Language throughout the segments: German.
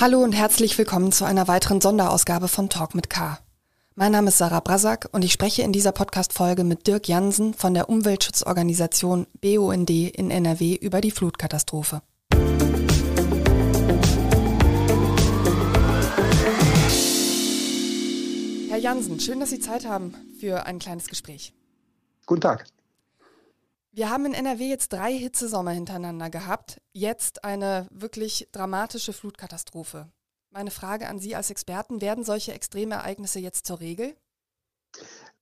Hallo und herzlich willkommen zu einer weiteren Sonderausgabe von Talk mit K. Mein Name ist Sarah Brasak und ich spreche in dieser Podcast-Folge mit Dirk Jansen von der Umweltschutzorganisation BUND in NRW über die Flutkatastrophe. Herr Jansen, schön, dass Sie Zeit haben für ein kleines Gespräch. Guten Tag. Wir haben in NRW jetzt drei Hitzesommer hintereinander gehabt, jetzt eine wirklich dramatische Flutkatastrophe. Meine Frage an Sie als Experten, werden solche Extremereignisse jetzt zur Regel?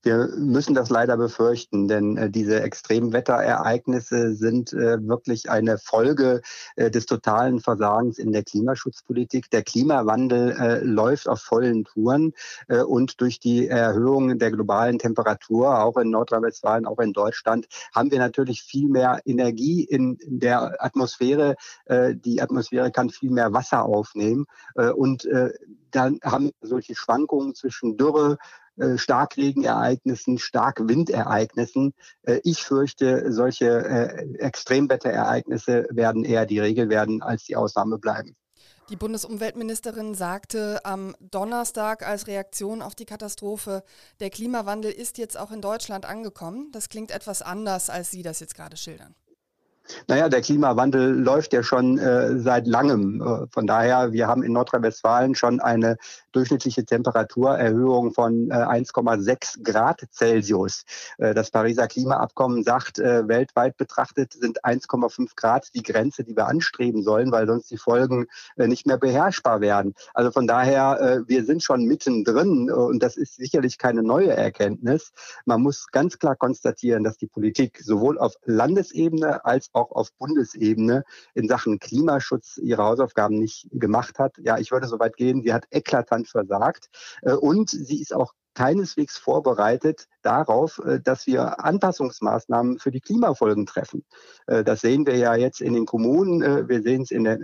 Wir müssen das leider befürchten, denn äh, diese Extremwetterereignisse sind äh, wirklich eine Folge äh, des totalen Versagens in der Klimaschutzpolitik. Der Klimawandel äh, läuft auf vollen Touren äh, und durch die Erhöhung der globalen Temperatur, auch in Nordrhein-Westfalen, auch in Deutschland, haben wir natürlich viel mehr Energie in, der Atmosphäre. Äh, die Atmosphäre kann viel mehr Wasser aufnehmen und dann haben solche Schwankungen zwischen Dürre, äh, Starkregenereignissen, Starkwindereignissen. Äh, ich fürchte, solche äh, Extremwetterereignisse werden eher die Regel werden, als die Ausnahme bleiben. Die Bundesumweltministerin sagte am Donnerstag als Reaktion auf die Katastrophe, der Klimawandel ist jetzt auch in Deutschland angekommen. Das klingt etwas anders, als Sie das jetzt gerade schildern. Naja, der Klimawandel läuft ja schon äh, seit langem. Äh, von daher, wir haben in Nordrhein-Westfalen schon eine durchschnittliche Temperaturerhöhung von äh, 1,6 Grad Celsius. Äh, das Pariser Klimaabkommen sagt, äh, weltweit betrachtet sind 1,5 Grad die Grenze, die wir anstreben sollen, weil sonst die Folgen äh, nicht mehr beherrschbar werden. Also von daher, äh, wir sind schon mittendrin äh, und das ist sicherlich keine neue Erkenntnis. Man muss ganz klar konstatieren, dass die Politik sowohl auf Landesebene als auch auf Bundesebene in Sachen Klimaschutz ihre Hausaufgaben nicht gemacht hat. Ja, ich würde so weit gehen, sie hat eklatant versagt. Äh, und sie ist auch keineswegs vorbereitet darauf, äh, dass wir Anpassungsmaßnahmen für die Klimafolgen treffen. Äh, das sehen wir ja jetzt in den Kommunen, wir sehen es der,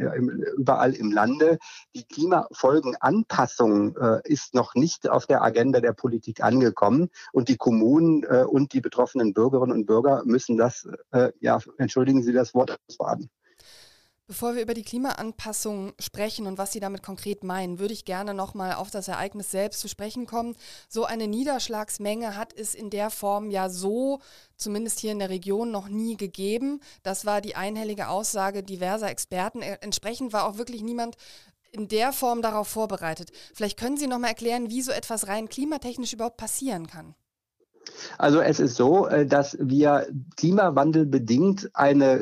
überall im Lande. Die Klimafolgenanpassung ist noch nicht auf der Agenda der Politik angekommen und die Kommunen und die betroffenen Bürgerinnen und Bürger müssen das, ja, entschuldigen Sie das Wort, ausbaden. Bevor wir über die Klimaanpassung sprechen und was Sie damit konkret meinen, würde ich gerne nochmal auf das Ereignis selbst zu sprechen kommen. So eine Niederschlagsmenge hat es in der Form ja so, zumindest hier in der Region, noch nie gegeben. Das war die einhellige Aussage diverser Experten. Äh, entsprechend war auch wirklich niemand in der Form darauf vorbereitet. Vielleicht können Sie nochmal erklären, wie so etwas rein klimatechnisch überhaupt passieren kann. Also es ist so, äh, dass wir klimawandelbedingt eine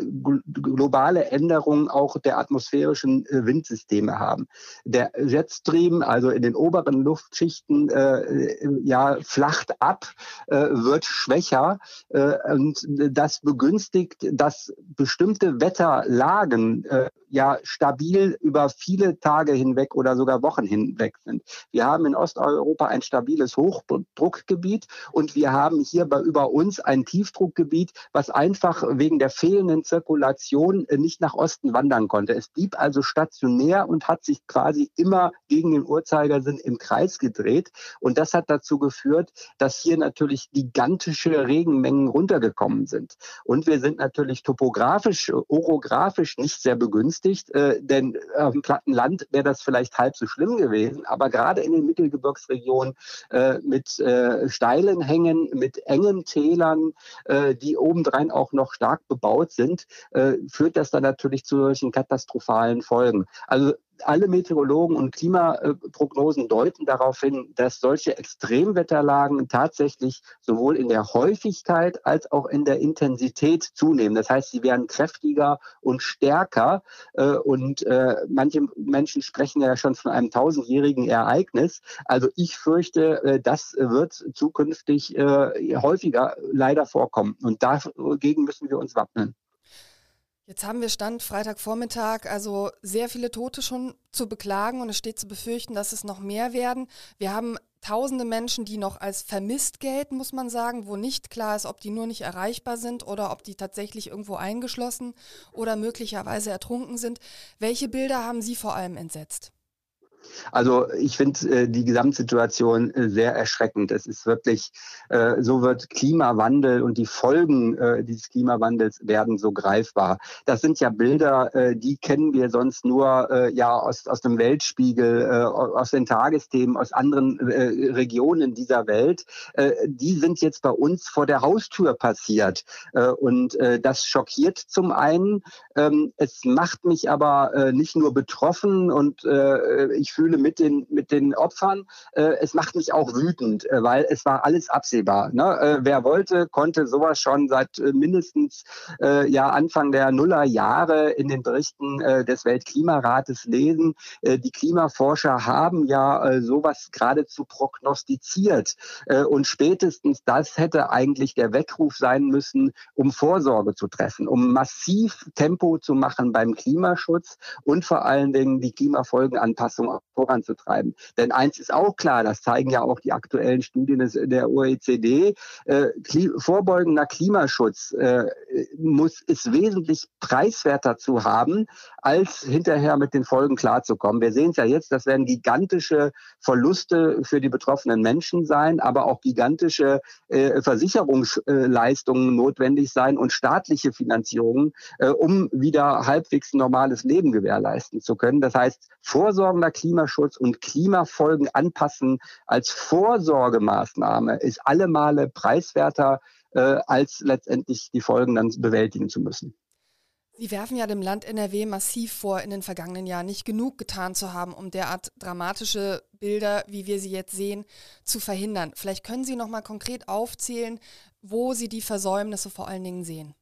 globale Änderung auch der atmosphärischen äh, Windsysteme haben. Der Jetstream, also in den oberen Luftschichten, äh, ja, flacht ab, wird schwächer und das begünstigt, dass bestimmte Wetterlagen ja stabil über viele Tage hinweg oder sogar Wochen hinweg sind. Wir haben in Osteuropa ein stabiles Hochdruckgebiet und wir haben hier bei über uns ein Tiefdruckgebiet, was einfach wegen der fehlenden Zirkulation nicht nach Osten wandern konnte. Es blieb also stationär und hat sich quasi immer gegen den Uhrzeigersinn im Kreis gedreht. Und das hat dazu geführt, dass hier natürlich gigantische Regenmengen runtergekommen sind. Und wir sind natürlich topografisch, orografisch nicht sehr begünstigt, äh, denn auf dem platten Land wäre das vielleicht halb so schlimm gewesen. Aber gerade in den Mittelgebirgsregionen äh, mit äh, steilen Hängen, mit engen Tälern, äh, die obendrein auch noch stark bebaut sind, äh, führt das dann natürlich zu solchen katastrophalen Folgen. Also alle Meteorologen und Klimaprognosen deuten darauf hin, dass solche Extremwetterlagen tatsächlich sowohl in der Häufigkeit als auch in der Intensität zunehmen. Das heißt, sie werden kräftiger und stärker. Äh, und äh, manche Menschen sprechen ja schon von einem tausendjährigen Ereignis. Also ich fürchte, äh, das wird zukünftig häufiger leider vorkommen. Und dagegen müssen wir uns wappnen. Jetzt haben wir Stand Freitagvormittag, also sehr viele Tote schon zu beklagen und es steht zu befürchten, dass es noch mehr werden. Wir haben tausende Menschen, die noch als vermisst gelten, muss man sagen, wo nicht klar ist, ob die nur nicht erreichbar sind oder ob die tatsächlich irgendwo eingeschlossen oder möglicherweise ertrunken sind. Welche Bilder haben Sie vor allem entsetzt? Also ich finde äh, die Gesamtsituation äh, sehr erschreckend. Es ist wirklich, äh, so wird Klimawandel und die Folgen äh, dieses Klimawandels werden so greifbar. Das sind ja Bilder, äh, die kennen wir sonst nur äh, ja aus, aus dem Weltspiegel, äh, aus den Tagesthemen, aus anderen äh, Regionen dieser Welt. Äh, die sind jetzt bei uns vor der Haustür passiert. Äh, und äh, das schockiert zum einen. Ähm, es macht mich aber äh, nicht nur betroffen und äh, ich fühle mit den, mit den Opfern. Äh, es macht mich auch wütend, äh, weil es war alles absehbar. Ne? Äh, wer wollte, konnte sowas schon seit äh, mindestens äh, ja, Anfang der Nullerjahre in den Berichten äh, des Weltklimarates lesen. Die Klimaforscher haben ja sowas geradezu prognostiziert. Und spätestens das hätte eigentlich der Weckruf sein müssen, um Vorsorge zu treffen, um massiv Tempo zu machen beim Klimaschutz und vor allen Dingen die Klimafolgenanpassung voranzutreiben. Denn eins ist auch klar, das zeigen ja auch die aktuellen Studien der OECD, äh, vorbeugender Klimaschutz äh, muss, ist wesentlich preiswerter zu haben, als hinterher mit den Folgen klarzukommen. Wir sehen es ja jetzt, das werden gigantische Verluste für die betroffenen Menschen sein, aber auch gigantische äh, Versicherungsleistungen notwendig sein und staatliche Finanzierungen, äh, um wieder halbwegs normales Leben gewährleisten zu können. Das heißt, vorsorgender Klimaschutz und Klimafolgen anpassen als Vorsorgemaßnahme ist alle Male preiswerter, äh, als letztendlich die Folgen dann bewältigen zu müssen. Sie werfen ja dem Land NRW massiv vor, in den vergangenen Jahren nicht genug getan zu haben, um derart dramatische Bilder, wie wir sie jetzt sehen, zu verhindern. Vielleicht können Sie noch mal konkret aufzählen, wo Sie die Versäumnisse vor allen Dingen sehen.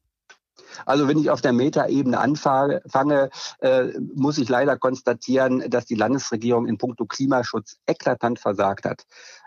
Also wenn ich auf der Metaebene anfange, äh, muss ich leider konstatieren, dass die Landesregierung in puncto Klimaschutz eklatant versagt hat.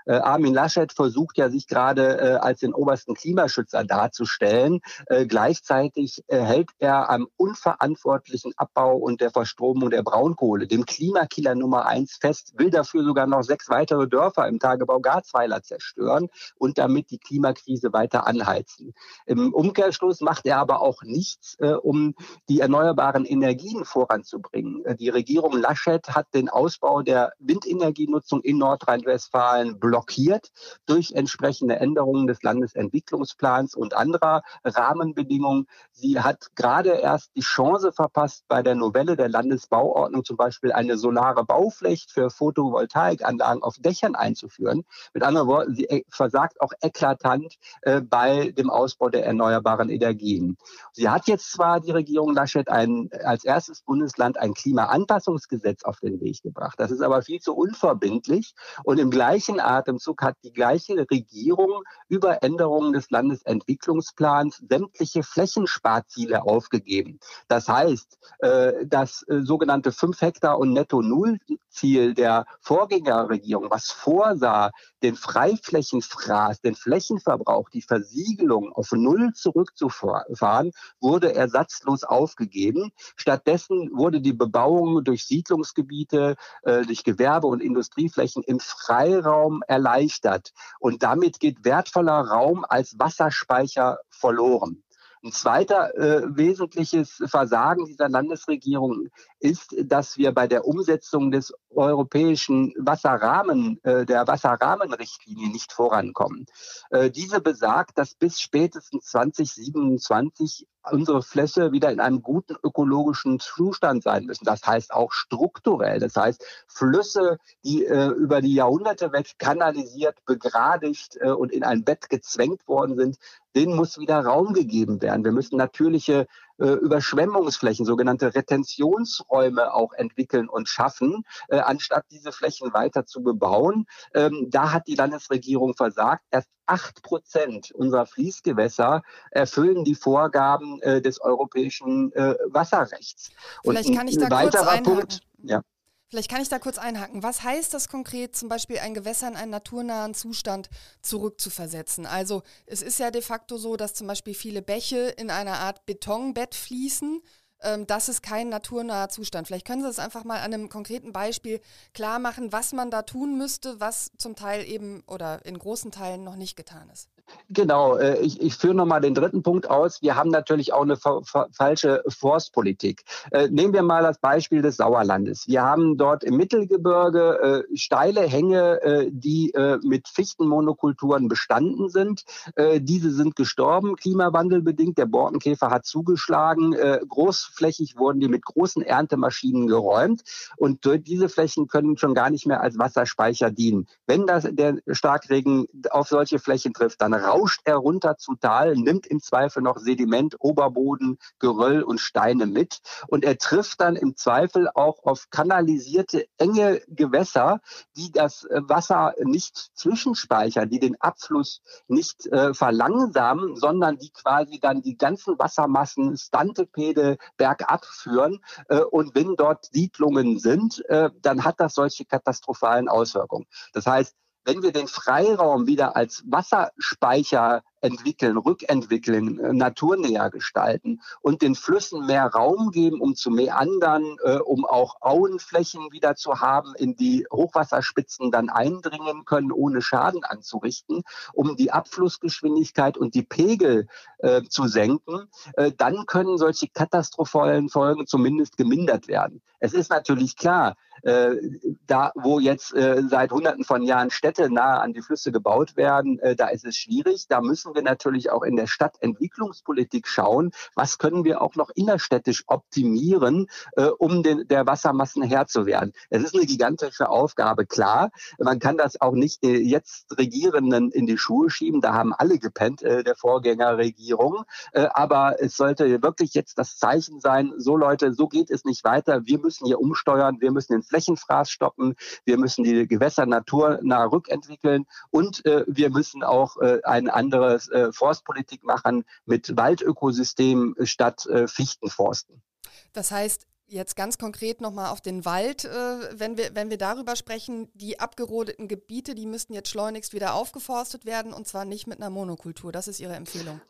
Äh, Armin Laschet versucht ja sich gerade äh, als den obersten Klimaschützer darzustellen. Äh, gleichzeitig äh, hält er am unverantwortlichen Abbau und der Verstromung der Braunkohle, dem Klimakiller Nummer eins fest, will dafür sogar noch sechs weitere Dörfer im Tagebau Garzweiler zerstören und damit die Klimakrise weiter anheizen. Im Umkehrschluss macht er aber auch nichts, äh, um die erneuerbaren Energien voranzubringen. Äh, die Regierung Laschet hat den Ausbau der Windenergienutzung in Nordrhein-Westfalen blockiert durch entsprechende Änderungen des Landesentwicklungsplans und anderer Rahmenbedingungen. Sie hat gerade erst die Chance verpasst, bei der Novelle der Landesbauordnung zum Beispiel eine solare Baupflicht für Photovoltaikanlagen auf Dächern einzuführen. Mit anderen Worten, sie äh, versagt auch eklatant äh, bei dem Ausbau der erneuerbaren Energien. Sie hat jetzt zwar die Regierung Laschet ein, als erstes Bundesland ein Klimaanpassungsgesetz auf den Weg gebracht. Das ist aber viel zu unverbindlich und im gleichen Atemzug hat die gleiche Regierung über Änderungen des Landesentwicklungsplans sämtliche Flächensparziele aufgegeben. Das heißt, äh, das äh, sogenannte 5 Hektar und Netto-Null-Ziel der Vorgängerregierung, was vorsah, den Freiflächenfraß, den Flächenverbrauch, die Versiegelung auf Null zurückzufahren, wurde ersatzlos aufgegeben. Stattdessen wurde die Bebauung durch Siedlungsgebiete, äh, durch Gewerbe- und Industrieflächen im Freiraum erleichtert. Und damit geht wertvoller Raum als Wasserspeicher verloren. Ein zweiter äh, wesentliches Versagen dieser Landesregierung ist, dass wir bei der Umsetzung des europäischen Wasserrahmen, äh, der Wasserrahmenrichtlinie nicht vorankommen. Äh, diese besagt, dass bis spätestens 2027 unsere Flüsse wieder in einem guten ökologischen Zustand sein müssen. Das heißt auch strukturell. Das heißt, Flüsse, die äh, über die Jahrhunderte weg kanalisiert, begradigt und in ein Bett gezwängt worden sind, denen muss wieder Raum gegeben werden. Wir müssen natürliche äh, Überschwemmungsflächen, sogenannte Retentionsräume auch entwickeln und schaffen, äh, anstatt diese Flächen weiter zu bebauen. Ähm, da hat die Landesregierung versagt. Erst acht Prozent unserer Fließgewässer erfüllen die Vorgaben äh, des europäischen äh, Wasserrechts. Vielleicht kann ich da kurz einhaken. Punkt, ja. Vielleicht kann ich da kurz einhaken. Was heißt das konkret, zum Beispiel ein Gewässer in einen naturnahen Zustand zurückzuversetzen? Also es ist ja de facto so, dass zum Beispiel viele Bäche in einer Art Betonbett fließen. Ähm, das ist kein naturnaher Zustand. Vielleicht können Sie das einfach mal an einem konkreten Beispiel klar machen, was man da tun müsste, was zum Teil eben oder in großen Teilen noch nicht getan ist. Genau, äh, ich, ich führe nochmal den dritten Punkt aus. Wir haben natürlich auch eine falsche Forstpolitik. Äh, nehmen wir mal das Beispiel des Sauerlandes. Wir haben dort im Mittelgebirge äh, steile Hänge, äh, die äh, mit Fichtenmonokulturen bestanden sind. Äh, diese sind gestorben, klimawandelbedingt. Der Borkenkäfer hat zugeschlagen. großflächig wurden die mit großen Erntemaschinen geräumt. Und diese Flächen können schon gar nicht mehr als Wasserspeicher dienen. Wenn das, der Starkregen auf solche Flächen trifft, dann rauscht er runter zu Tal, nimmt im Zweifel noch Sediment, Oberboden, Geröll und Steine mit. Und er trifft dann im Zweifel auch auf kanalisierte, enge Gewässer, die das äh, Wasser nicht zwischenspeichern, die den Abfluss nicht äh, verlangsamen, sondern die quasi dann die ganzen Wassermassen Stantepede bergab führen. Äh, und wenn dort Siedlungen sind, äh, dann hat das solche katastrophalen Auswirkungen. Das heißt, wenn wir den Freiraum wieder als Wasserspeicher entwickeln, rückentwickeln, äh, naturnäher gestalten und den Flüssen mehr Raum geben, um zu meandern, äh, um auch Auenflächen wieder zu haben, in die Hochwasserspitzen dann eindringen können, ohne Schaden anzurichten, um die Abflussgeschwindigkeit und die Pegel äh, zu senken, äh, dann können solche katastrophalen Folgen zumindest gemindert werden. Es ist natürlich klar, äh, da wo jetzt seit Hunderten von Jahren Städte nahe an die Flüsse gebaut werden, äh, da ist es schwierig. Da müssen wir natürlich auch in der Stadtentwicklungspolitik schauen, was können wir auch noch innerstädtisch optimieren, äh, um den, der Wassermassen Herr zu werden. Es ist eine gigantische Aufgabe, klar. Man kann das auch nicht äh, jetzt Regierenden in die Schuhe schieben. Da haben alle gepennt, äh, der Vorgängerregierung. Äh, aber es sollte wirklich jetzt das Zeichen sein, so Leute, so geht es nicht weiter. Wir müssen hier umsteuern. Wir müssen den Flächenfraß stoppen. Wir müssen die Gewässer naturnah rückentwickeln und äh, wir müssen auch äh, ein anderes äh, Forstpolitik machen mit Waldökosystemen statt äh, Fichtenforsten. Das heißt, Jetzt ganz konkret nochmal auf den Wald, äh, wenn, wir, wenn wir darüber sprechen, die abgerodeten Gebiete, die müssten jetzt schleunigst wieder aufgeforstet werden und zwar nicht mit einer Monokultur. Das ist Ihre Empfehlung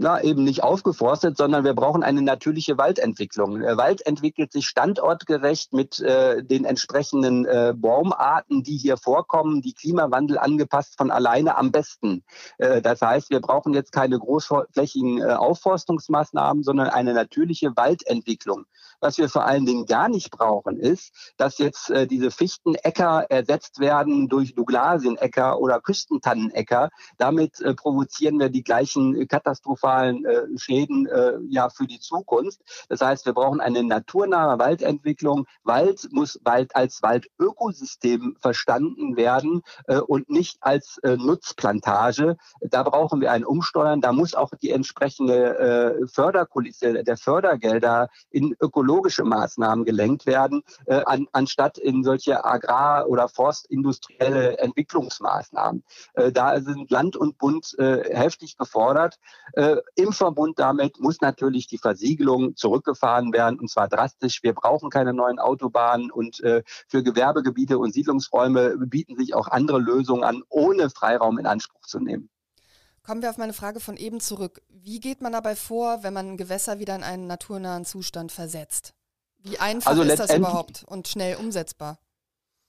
na, eben nicht aufgeforstet, sondern wir brauchen eine natürliche Waldentwicklung. Der Wald entwickelt sich standortgerecht mit äh, den entsprechenden äh, Baumarten, die hier vorkommen, die Klimawandel angepasst von alleine am besten. Äh, das heißt, wir brauchen jetzt keine großflächigen äh, Aufforstungsmaßnahmen, sondern eine natürliche Waldentwicklung. Was wir vor allen Dingen gar nicht brauchen, ist, dass jetzt äh, diese Fichtenecker ersetzt werden durch Douglasienäcker oder Küstentannenäcker. Damit äh, provozieren wir die gleichen katastrophalen äh, Schäden äh, ja für die Zukunft. Das heißt, wir brauchen eine naturnahe Waldentwicklung. Wald muss Wald als Waldökosystem verstanden werden äh, und nicht als äh, Nutzplantage. Da brauchen wir ein Umsteuern. Da muss auch die entsprechende Förderkulisse der Fördergelder in ökologische ökologische Maßnahmen gelenkt werden, äh, an, anstatt in solche agrar- oder forstindustrielle Entwicklungsmaßnahmen. Äh, da sind Land und Bund äh, heftig gefordert. Äh, Im Verbund damit muss natürlich die Versiegelung zurückgefahren werden, und zwar drastisch. Wir brauchen keine neuen Autobahnen und äh, für Gewerbegebiete und Siedlungsräume bieten sich auch andere Lösungen an, ohne Freiraum in Anspruch zu nehmen. Kommen wir auf meine Frage von eben zurück. Wie geht man dabei vor, wenn man ein Gewässer wieder in einen naturnahen Zustand versetzt? Wie einfach also ist das überhaupt und schnell umsetzbar?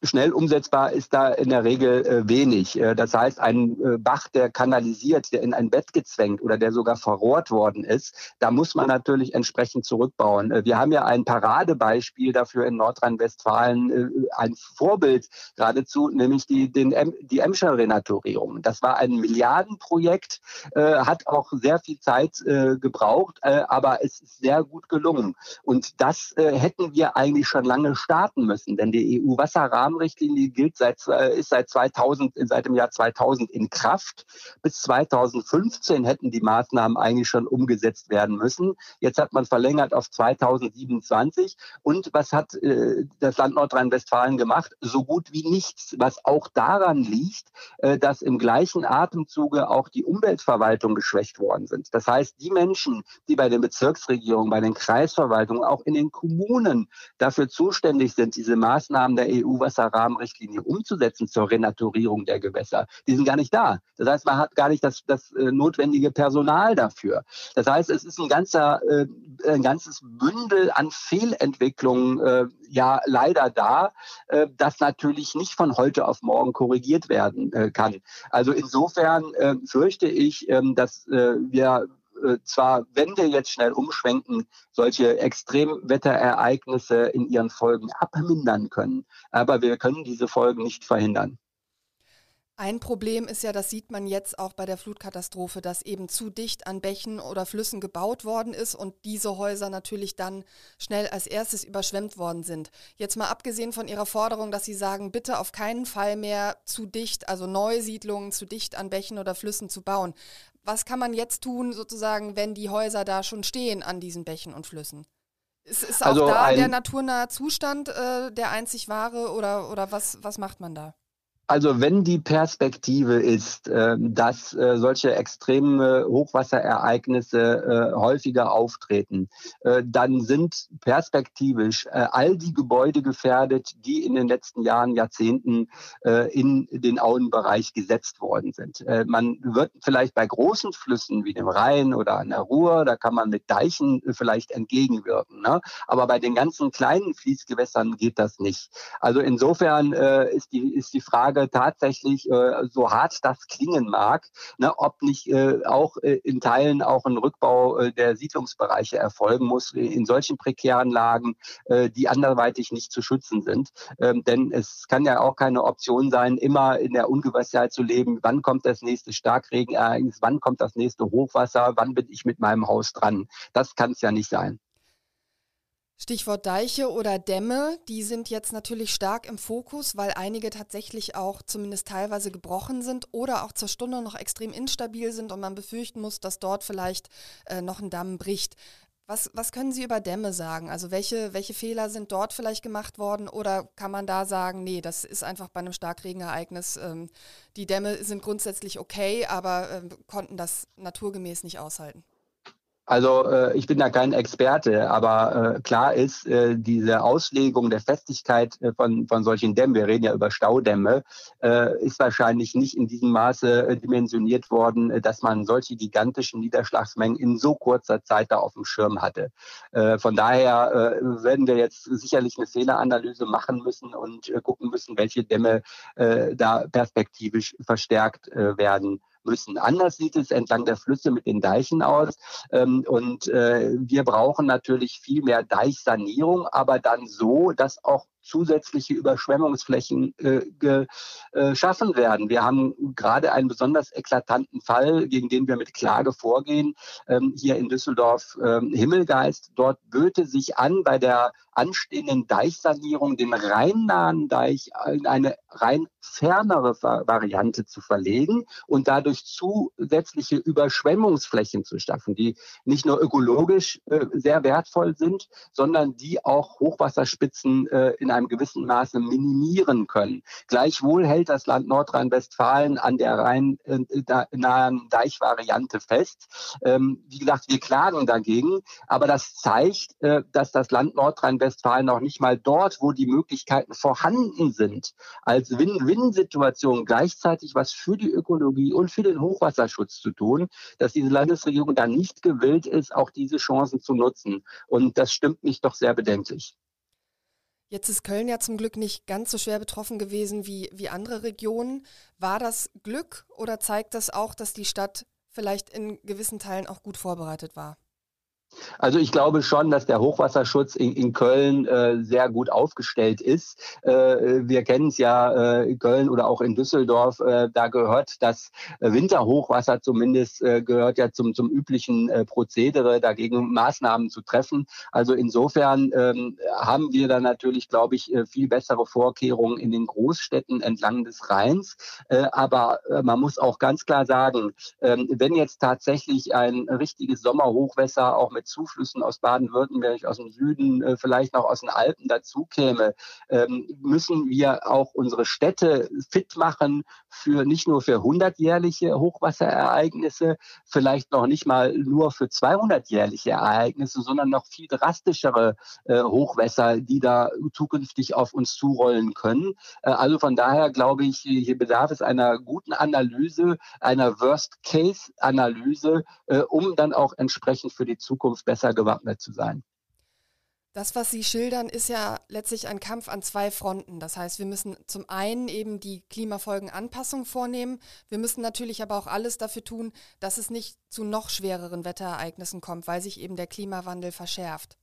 Schnell umsetzbar ist da in der Regel äh, wenig. Äh, das heißt, ein äh, Bach, der kanalisiert, der in ein Bett gezwängt oder der sogar verrohrt worden ist, da muss man natürlich entsprechend zurückbauen. Wir haben ja ein Paradebeispiel dafür in Nordrhein-Westfalen, ein Vorbild geradezu, nämlich die, den, die Emscher Renaturierung. Das war ein Milliardenprojekt, hat auch sehr viel Zeit gebraucht, aber es ist sehr gut gelungen. Und das hätten wir eigentlich schon lange starten müssen, denn die EU-Wasserrahmen Rahmenrichtlinie gilt seit, ist seit 2000, seit dem Jahr 2000 in Kraft. Bis 2015 hätten die Maßnahmen eigentlich schon umgesetzt werden müssen. Jetzt hat man verlängert auf 2027. Und was hat äh, das Land Nordrhein-Westfalen gemacht? So gut wie nichts, was auch daran liegt, äh, dass im gleichen Atemzuge auch die Umweltverwaltung geschwächt worden sind. Das heißt, die Menschen, die bei den Bezirksregierungen, bei den Kreisverwaltungen, auch in den Kommunen dafür zuständig sind, diese Maßnahmen der EU-Wasser Hochwasserrahmenrichtlinie umzusetzen zur Renaturierung der Gewässer, die sind gar nicht da. Das heißt, man hat gar nicht das, das äh, notwendige Personal dafür. Das heißt, es ist ein ganzer, äh, ein ganzes Bündel an Fehlentwicklungen äh, ja leider da, das natürlich nicht von heute auf morgen korrigiert werden kann. Also insofern fürchte ich, ähm, dass wir zwar, wenn wir jetzt schnell umschwenken, solche Extremwetterereignisse in ihren Folgen abmindern können. Aber wir können diese Folgen nicht verhindern. Ein Problem ist ja, das sieht man jetzt auch bei der Flutkatastrophe, dass eben zu dicht an Bächen oder Flüssen gebaut worden ist und diese Häuser natürlich dann schnell als erstes überschwemmt worden sind. Jetzt mal abgesehen von Ihrer Forderung, dass Sie sagen, bitte auf keinen Fall mehr zu dicht, also Neusiedlungen zu dicht an Bächen oder Flüssen zu bauen. Was kann man jetzt tun, sozusagen, wenn die Häuser da schon stehen an diesen Bächen und Flüssen? Ist, ist auch also da der naturnahe Zustand äh, der einzig wahre oder, oder was, was macht man da? Also wenn die Perspektive ist, äh, dass äh, solche extreme Hochwasserereignisse äh, häufiger auftreten, dann sind perspektivisch all die Gebäude gefährdet, die in den letzten Jahren, Jahrzehnten in den Auenbereich gesetzt worden sind. Man wird vielleicht bei großen Flüssen wie dem Rhein oder an der Ruhr, da kann man mit Deichen vielleicht entgegenwirken. Ne? Aber bei den ganzen kleinen Fließgewässern geht das nicht. Also insofern ist die, ist die Frage, Frage tatsächlich, äh, so hart das klingen mag, ne, ob nicht äh, auch äh, in Teilen auch ein Rückbau der Siedlungsbereiche erfolgen muss in solchen prekären Lagen, die anderweitig nicht zu schützen sind. Ähm, denn es kann ja auch keine Option sein, immer in der Ungewissheit zu leben, wann kommt das nächste Starkregenereignis, wann kommt das nächste Hochwasser, wann bin ich mit meinem Haus dran. Das kann es ja nicht sein. Stichwort Deiche oder Dämme, die sind jetzt natürlich stark im Fokus, weil einige tatsächlich auch zumindest teilweise gebrochen sind oder auch zur Stunde noch extrem instabil sind und man befürchten muss, dass dort vielleicht äh, noch ein Damm bricht. Was, was können Sie über Dämme sagen? Also welche, welche Fehler sind dort vielleicht gemacht worden oder kann man da sagen, nee, das ist einfach bei einem Starkregenereignis, ähm, die Dämme sind grundsätzlich okay, aber äh, konnten das naturgemäß nicht aushalten? Also äh, ich bin da kein Experte, aber äh, klar ist, äh, diese Auslegung der Festigkeit äh, von, von solchen Dämmen, wir reden ja über Staudämme, äh, ist wahrscheinlich nicht in diesem Maße äh, dimensioniert worden, äh, dass man solche gigantischen Niederschlagsmengen in so kurzer Zeit da auf dem Schirm hatte. Äh, von daher äh, werden wir jetzt sicherlich eine Fehleranalyse machen müssen und gucken müssen, welche Dämme äh, da perspektivisch verstärkt werden müssen. Anders sieht es entlang der Flüsse mit den Deichen aus. Ähm, und äh, wir brauchen natürlich viel mehr Deichsanierung, aber dann so, dass auch zusätzliche Überschwemmungsflächen äh, geschaffen äh, werden. Wir haben gerade einen besonders eklatanten Fall, gegen den wir mit Klage vorgehen, ähm, hier in Düsseldorf ähm, Himmelgeist. Dort böte sich an, bei der anstehenden Deichsanierung den rheinnahen Deich in eine rein fernere Variante zu verlegen und dadurch zusätzliche Überschwemmungsflächen zu schaffen, die nicht nur ökologisch äh, sehr wertvoll sind, sondern die auch Hochwasserspitzen äh, in einem gewissen Maße minimieren können. Gleichwohl hält das Land Nordrhein-Westfalen an der rein äh, Deichvariante fest. Ähm, wie gesagt, wir klagen dagegen, aber das zeigt, äh, dass das Land Nordrhein-Westfalen noch nicht mal dort, wo die Möglichkeiten vorhanden sind, als Win-Win-Situation gleichzeitig was für die Ökologie und für den Hochwasserschutz zu tun, dass diese Landesregierung da nicht gewillt ist, auch diese Chancen zu nutzen. Und das stimmt mich doch sehr bedenklich. Jetzt ist Köln ja zum Glück nicht ganz so schwer betroffen gewesen wie, wie andere Regionen. War das Glück oder zeigt das auch, dass die Stadt vielleicht in gewissen Teilen auch gut vorbereitet war? Also ich glaube schon, dass der Hochwasserschutz in, in Köln äh, sehr gut aufgestellt ist. Äh, wir kennen es ja äh, in Köln oder auch in Düsseldorf. Äh, da gehört das Winterhochwasser zumindest äh, gehört ja zum, zum üblichen äh, Prozedere, dagegen Maßnahmen zu treffen. Also insofern ähm, haben wir da natürlich, glaube ich, viel bessere Vorkehrungen in den Großstädten entlang des Rheins. aber man muss auch ganz klar sagen, ähm, wenn jetzt tatsächlich ein richtiges Sommerhochwasser auch mit mit Zuflüssen aus Baden-Württemberg, aus dem Süden, äh, vielleicht noch aus den Alpen dazu käme, ähm, müssen wir auch unsere Städte fit machen für nicht nur für 100-jährliche Hochwasserereignisse, vielleicht noch nicht mal nur für 200-jährliche Ereignisse, sondern noch viel drastischere äh, Hochwässer, die da zukünftig auf uns zurollen können. Äh, also von daher glaube ich, hier bedarf es einer guten Analyse, einer Worst-Case-Analyse, um dann auch entsprechend für die Zukunft besser gewappnet zu sein. Das, was Sie schildern, ist ja letztlich ein Kampf an zwei Fronten. Das heißt, wir müssen zum einen eben die Klimafolgenanpassung vornehmen. Wir müssen natürlich aber auch alles dafür tun, dass es nicht zu noch schwereren Wetterereignissen kommt, weil sich eben der Klimawandel verschärft.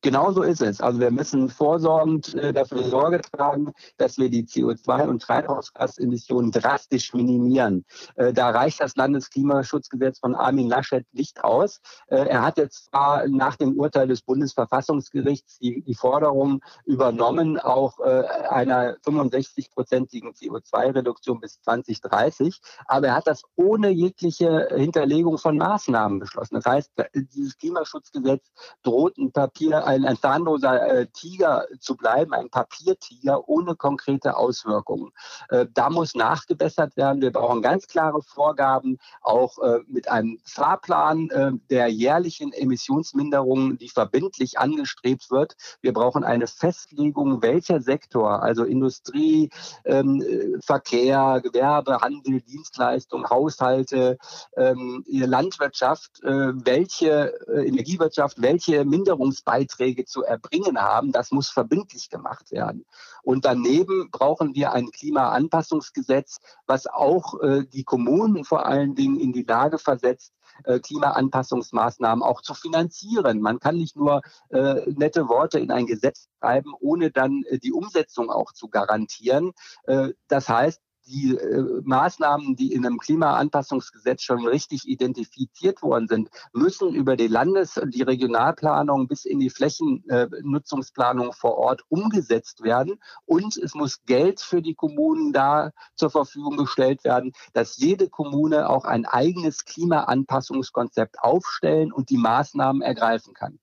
Genau so ist es. Also wir müssen vorsorgend äh, dafür Sorge tragen, dass wir die CO2- und Treibhausgasemissionen drastisch minimieren. Äh, da reicht das Landesklimaschutzgesetz von Armin Laschet nicht aus. Äh, er hat jetzt zwar nach dem Urteil des Bundesverfassungsgerichts die, die Forderung übernommen, auch äh, einer 65-prozentigen CO2-Reduktion bis 2030, aber er hat das ohne jegliche Hinterlegung von Maßnahmen beschlossen. Das heißt, dieses Klimaschutzgesetz droht ein Papier ein, ein zahnloser äh, Tiger zu bleiben, ein Papiertiger ohne konkrete Auswirkungen. Äh, da muss nachgebessert werden. Wir brauchen ganz klare Vorgaben, auch äh, mit einem Fahrplan äh, der jährlichen Emissionsminderungen, die verbindlich angestrebt wird. Wir brauchen eine Festlegung, welcher Sektor, also Industrie, ähm, Verkehr, Gewerbe, Handel, Dienstleistung, Haushalte, ähm, Landwirtschaft, äh, welche äh, Energiewirtschaft, welche Minderungsbeiträge Beiträge zu erbringen haben, das muss verbindlich gemacht werden. Und daneben brauchen wir ein Klimaanpassungsgesetz, was auch äh, die Kommunen vor allen Dingen in die Lage versetzt, äh, Klimaanpassungsmaßnahmen auch zu finanzieren. Man kann nicht nur äh, nette Worte in ein Gesetz schreiben, ohne dann äh, die Umsetzung auch zu garantieren. Äh, das heißt, die äh, Maßnahmen, die in einem Klimaanpassungsgesetz schon richtig identifiziert worden sind, müssen über die Landes- und die Regionalplanung bis in die Flächennutzungsplanung vor Ort umgesetzt werden. Und es muss Geld für die Kommunen da zur Verfügung gestellt werden, dass jede Kommune auch ein eigenes Klimaanpassungskonzept aufstellen und die Maßnahmen ergreifen kann.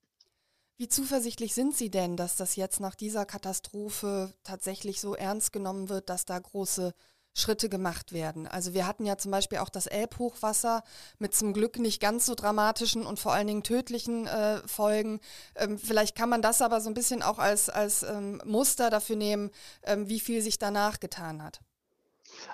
Wie zuversichtlich sind Sie denn, dass das jetzt nach dieser Katastrophe tatsächlich so ernst genommen wird, dass da große Schritte gemacht werden. Also wir hatten ja zum Beispiel auch das Elbhochwasser mit zum Glück nicht ganz so dramatischen und vor allen Dingen tödlichen äh, Folgen. Ähm, vielleicht kann man das aber so ein bisschen auch als, als ähm, Muster dafür nehmen, ähm, wie viel sich danach getan hat.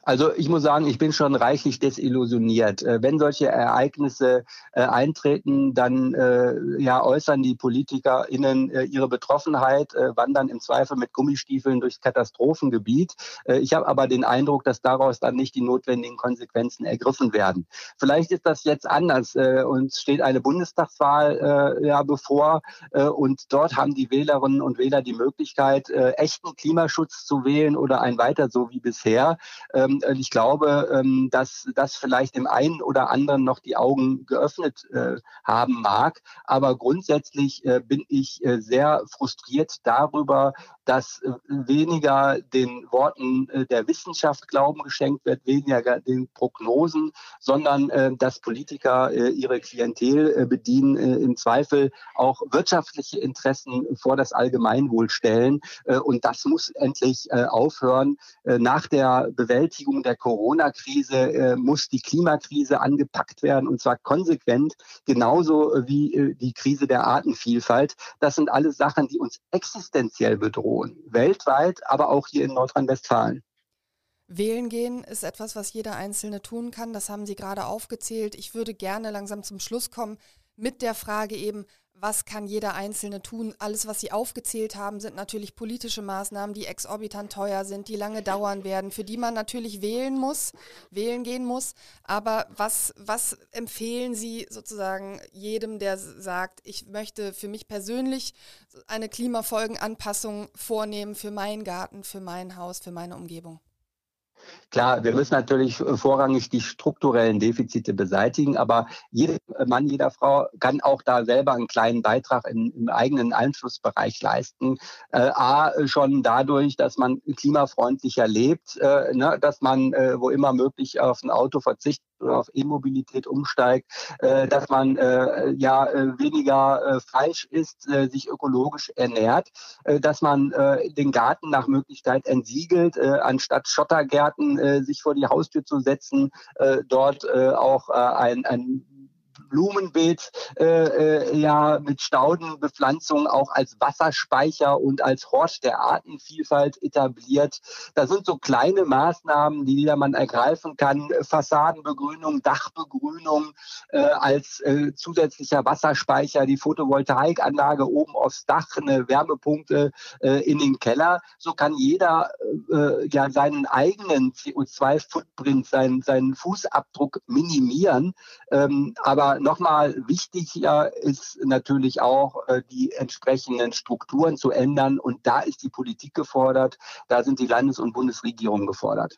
Also ich muss sagen, ich bin schon reichlich desillusioniert. Äh, wenn solche Ereignisse äh, eintreten, dann äh, ja, äußern die PolitikerInnen ihre Betroffenheit, wandern im Zweifel mit Gummistiefeln durchs Katastrophengebiet. ich habe aber den Eindruck, dass daraus dann nicht die notwendigen Konsequenzen ergriffen werden. Vielleicht ist das jetzt anders. uns steht eine Bundestagswahl ja, bevor und dort haben die Wählerinnen und Wähler die Möglichkeit, echten Klimaschutz zu wählen oder ein weiter so wie bisher. Ähm, ich glaube, ähm, dass das vielleicht dem einen oder anderen noch die Augen geöffnet äh, haben mag. Aber grundsätzlich äh, bin ich äh, sehr frustriert darüber, dass äh, weniger den Worten äh, der Wissenschaft Glauben geschenkt wird, weniger den Prognosen, sondern äh, dass Politiker ihre Klientel bedienen, im Zweifel auch wirtschaftliche Interessen vor das Allgemeinwohl stellen. Und das muss endlich aufhören. Nach der Bewältigung der Corona-Krise muss die Klimakrise angepackt werden, und zwar konsequent, genauso wie die Krise der Artenvielfalt. Das sind alles Sachen, die uns existenziell bedrohen drohen. Weltweit, aber auch hier in Nordrhein-Westfalen. Wählen gehen ist etwas, was jeder Einzelne tun kann. Das haben Sie gerade aufgezählt. Ich würde gerne langsam zum Schluss kommen mit der Frage eben, was kann jeder Einzelne tun? Alles, was Sie aufgezählt haben, sind natürlich politische Maßnahmen, die exorbitant teuer sind, die lange dauern werden, für die man natürlich wählen muss, wählen gehen muss. Aber was, was empfehlen Sie sozusagen jedem, der sagt, ich möchte für mich persönlich eine Klimafolgenanpassung vornehmen für meinen Garten, für mein Haus, für meine Umgebung? Klar, wir müssen natürlich vorrangig die strukturellen Defizite beseitigen, aber jeder Mann, jeder Frau kann auch da selber einen kleinen Beitrag in, im eigenen Einflussbereich leisten. Äh, A, schon dadurch, dass man klimafreundlicher lebt, äh, ne, dass man, äh, wo immer möglich, auf ein Auto verzichtet oder auf E-Mobilität umsteigt, äh, dass man äh, ja äh, weniger Fleisch isst, sich ökologisch ernährt, äh, dass man den Garten nach Möglichkeit entsiegelt, anstatt Schottergärten sich vor die Haustür zu setzen, dort auch ein, ein Blumenbeet äh, äh, ja mit Staudenbepflanzung auch als Wasserspeicher und als Hort der Artenvielfalt etabliert. Das sind so kleine Maßnahmen, die jedermann ergreifen kann. Fassadenbegrünung, Dachbegrünung äh, als äh, zusätzlicher Wasserspeicher, die Photovoltaikanlage oben aufs Dach, eine Wärmepumpe äh, in den Keller. So kann jeder äh, ja seinen eigenen CO2-Footprint, seinen, seinen Fußabdruck minimieren. Ähm, aber nochmal wichtiger ist natürlich auch, äh, die entsprechenden Strukturen zu ändern. Und da ist die Politik gefordert, da sind die Landes- und Bundesregierungen gefordert.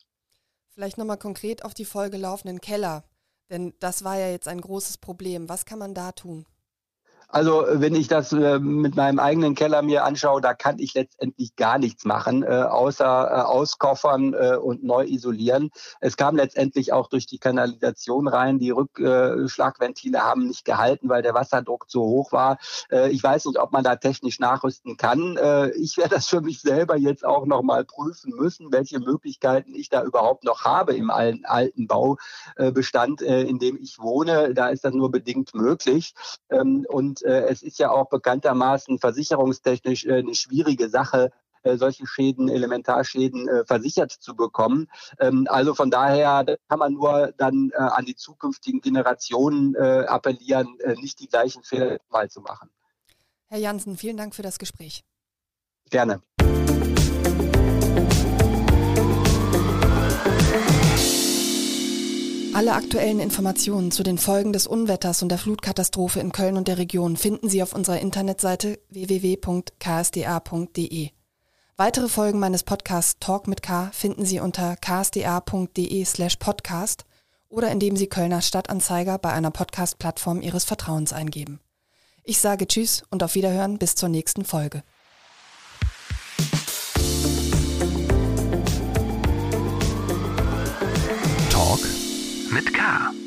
Vielleicht nochmal konkret auf die Folge laufenden Keller. Denn das war ja jetzt ein großes Problem. Was kann man da tun? Also wenn ich das äh, mit meinem eigenen Keller mir anschaue, da kann ich letztendlich gar nichts machen, äh, außer äh, auskoffern äh, und neu isolieren. Es kam letztendlich auch durch die Kanalisation rein. Die Rückschlagventile haben nicht gehalten, weil der Wasserdruck zu hoch war. Äh, ich weiß nicht, ob man da technisch nachrüsten kann. Äh, ich werde das für mich selber jetzt auch noch mal prüfen müssen, welche Möglichkeiten ich da überhaupt noch habe im alten Baubestand, in dem ich wohne. Da ist das nur bedingt möglich. Ähm, und äh, es ist ja auch bekanntermaßen versicherungstechnisch äh, eine schwierige Sache, äh, solche Schäden, Elementarschäden äh, versichert zu bekommen. Ähm, also von daher kann man nur dann äh, an die zukünftigen Generationen äh, appellieren, äh, nicht die gleichen Fehler mal zu machen. Herr Jansen, vielen Dank für das Gespräch. Gerne. Alle aktuellen Informationen zu den Folgen des Unwetters und der Flutkatastrophe in Köln und der Region finden Sie auf unserer Internetseite www.ksda.de. Weitere Folgen meines Podcasts Talk mit K finden Sie unter ksda.de slash podcast oder indem Sie Kölner Stadtanzeiger bei einer Podcast-Plattform Ihres Vertrauens eingeben. Ich sage Tschüss und auf Wiederhören bis zur nächsten Folge. Mit K.